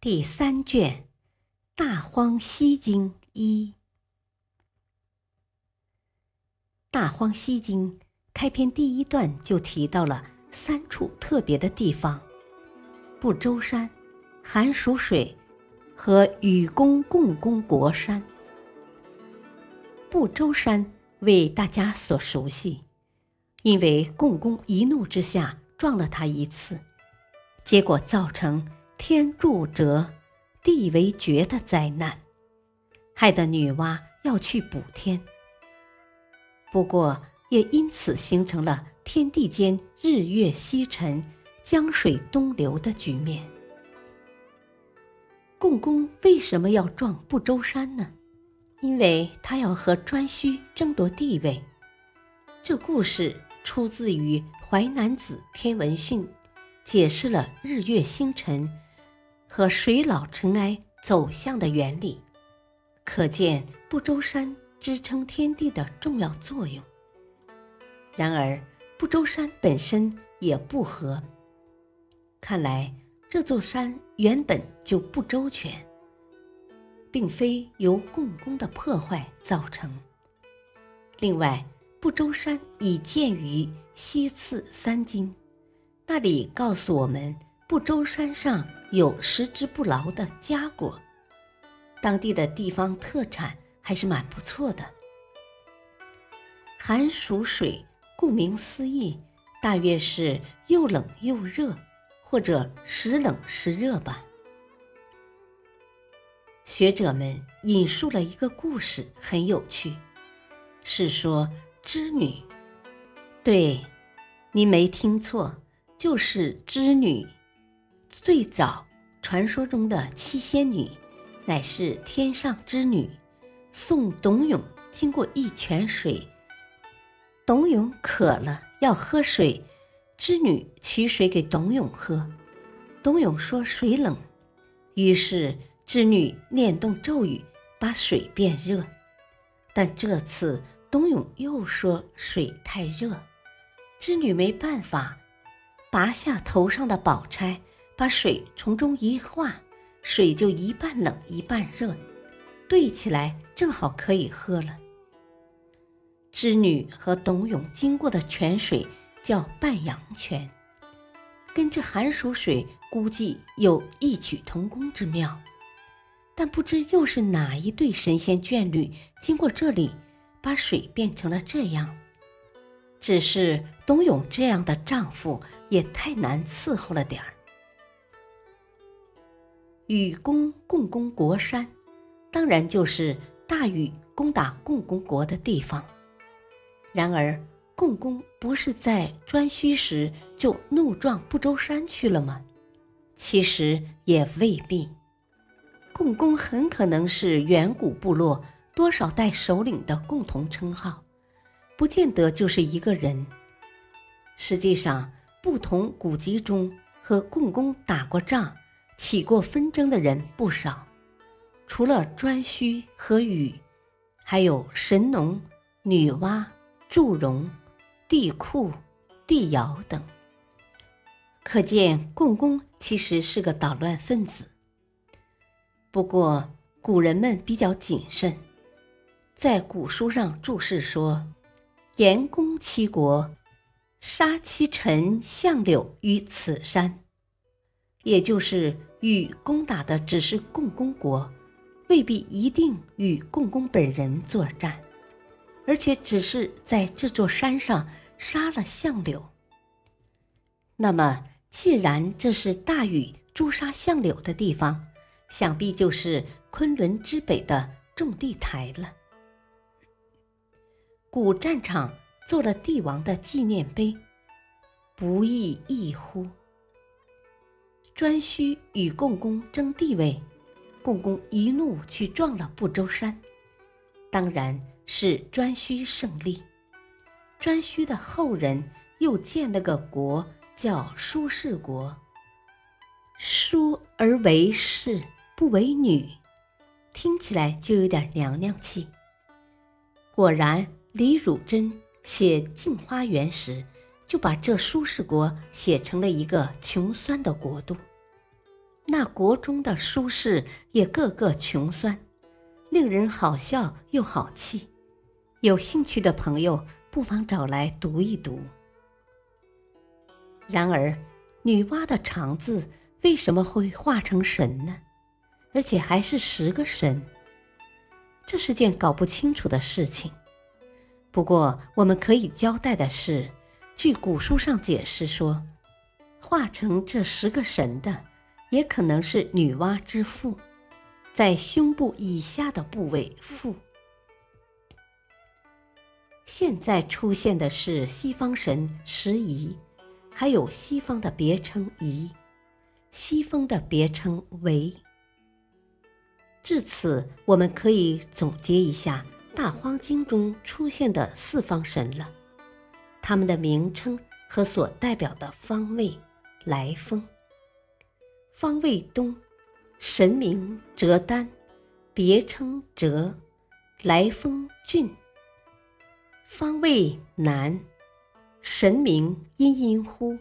第三卷《大荒西经》一，《大荒西经》开篇第一段就提到了三处特别的地方：不周山、寒暑水和禹宫共工国山。不周山为大家所熟悉，因为共工一怒之下撞了他一次，结果造成。天柱折，地为绝的灾难，害得女娲要去补天。不过，也因此形成了天地间日月西沉、江水东流的局面。共工为什么要撞不周山呢？因为他要和颛顼争夺地位。这故事出自于《淮南子·天文训》，解释了日月星辰。和水老尘埃走向的原理，可见不周山支撑天地的重要作用。然而，不周山本身也不和，看来这座山原本就不周全，并非由共工的破坏造成。另外，不周山已见于西次三经，那里告诉我们。不周山上有食之不劳的佳果，当地的地方特产还是蛮不错的。寒暑水，顾名思义，大约是又冷又热，或者时冷时热吧。学者们引述了一个故事，很有趣，是说织女。对，您没听错，就是织女。最早传说中的七仙女，乃是天上之女。送董永经过一泉水，董永渴了要喝水，织女取水给董永喝。董永说水冷，于是织女念动咒语，把水变热。但这次董永又说水太热，织女没办法，拔下头上的宝钗。把水从中一化，水就一半冷一半热，兑起来正好可以喝了。织女和董永经过的泉水叫半阳泉，跟这寒暑水估计有异曲同工之妙。但不知又是哪一对神仙眷侣经过这里，把水变成了这样。只是董永这样的丈夫也太难伺候了点儿。禹宫共工国山，当然就是大禹攻打共工国的地方。然而，共工不是在颛顼时就怒撞不周山去了吗？其实也未必。共工很可能是远古部落多少代首领的共同称号，不见得就是一个人。实际上，不同古籍中和共工打过仗。起过纷争的人不少，除了颛顼和禹，还有神农、女娲、祝融、帝喾、帝尧等。可见共工其实是个捣乱分子。不过古人们比较谨慎，在古书上注释说：“严公七国，杀其臣相柳于此山。”也就是与攻打的只是共工国，未必一定与共工本人作战，而且只是在这座山上杀了相柳。那么，既然这是大禹诛杀相柳的地方，想必就是昆仑之北的种地台了。古战场做了帝王的纪念碑，不亦异乎？颛顼与共工争地位，共工一怒去撞了不周山，当然是颛顼胜利。颛顼的后人又建了个国，叫舒氏国。舒而为氏，不为女，听起来就有点娘娘气。果然，李汝珍写《镜花缘》时，就把这舒氏国写成了一个穷酸的国度。那国中的舒适也个个穷酸，令人好笑又好气。有兴趣的朋友不妨找来读一读。然而，女娲的肠子为什么会化成神呢？而且还是十个神，这是件搞不清楚的事情。不过，我们可以交代的是，据古书上解释说，化成这十个神的。也可能是女娲之父，在胸部以下的部位父。现在出现的是西方神石仪，还有西方的别称仪，西方的别称为。至此，我们可以总结一下《大荒经》中出现的四方神了，他们的名称和所代表的方位、来风。方位东，神明折丹，别称折，来风俊。方位南，神明殷殷乎，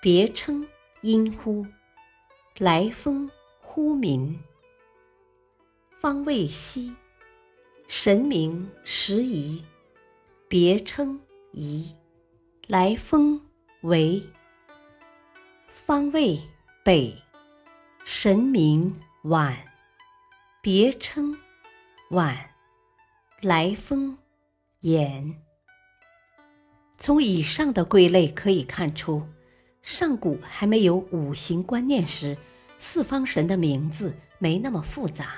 别称殷乎，来风乎民。方位西，神明时夷，别称夷，来风为。方位。北，神名晚，别称晚，来封延。从以上的归类可以看出，上古还没有五行观念时，四方神的名字没那么复杂，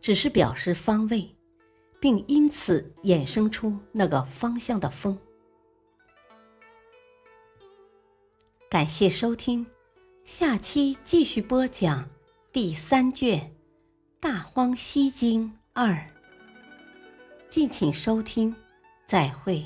只是表示方位，并因此衍生出那个方向的风。感谢收听。下期继续播讲第三卷《大荒西经二》，敬请收听，再会。